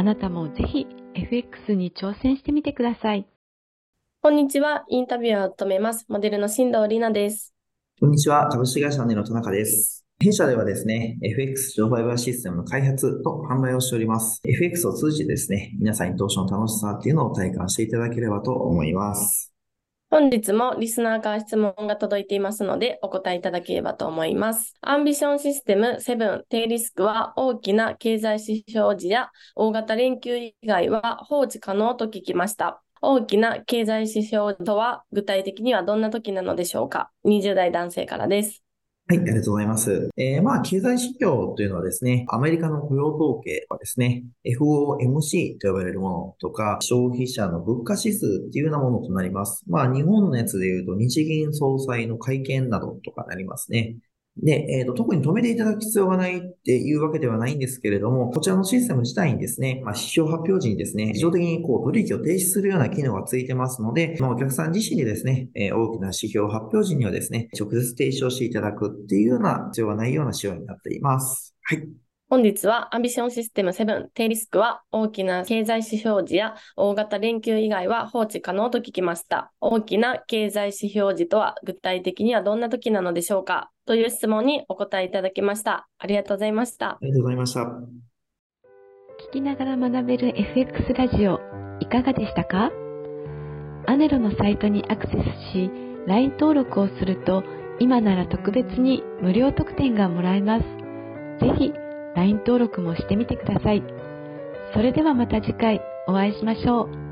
あなたもぜひ FX に挑戦してみてください。こんにちは。インタビュアーを務めます。モデルの新藤里奈です。こんにちは。株式会社の田中です。弊社ではですね、FX 自動売買システムの開発と販売をしております。FX を通じてですね、皆さんに投資の楽しさっていうのを体感していただければと思います。本日もリスナーから質問が届いていますのでお答えいただければと思います。アンビションシステム7低リスクは大きな経済指標時や大型連休以外は放置可能と聞きました。大きな経済指標とは具体的にはどんな時なのでしょうか ?20 代男性からです。はい、ありがとうございます。えー、まあ、経済指標というのはですね、アメリカの雇用統計はですね、FOMC と呼ばれるものとか、消費者の物価指数っていうようなものとなります。まあ、日本のやつで言うと、日銀総裁の会見などとかなりますね。で、えっ、ー、と、特に止めていただく必要がないっていうわけではないんですけれども、こちらのシステム自体にですね、まあ、指標発表時にですね、自動的にこう取引を停止するような機能がついてますので、まあ、お客さん自身でですね、えー、大きな指標発表時にはですね、直接停止をしていただくっていうような必要がないような仕様になっています。はい。本日はアンビションシステム7低リスクは大きな経済指標時や大型連休以外は放置可能と聞きました。大きな経済指標時とは具体的にはどんな時なのでしょうか？という質問にお答えいただきました。ありがとうございました。ありがとうございました。聞きながら学べる FX ラジオいかがでしたか？アネロのサイトにアクセスし LINE 登録をすると今なら特別に無料特典がもらえます。ぜひ LINE 登録もしてみてください。それではまた次回お会いしましょう。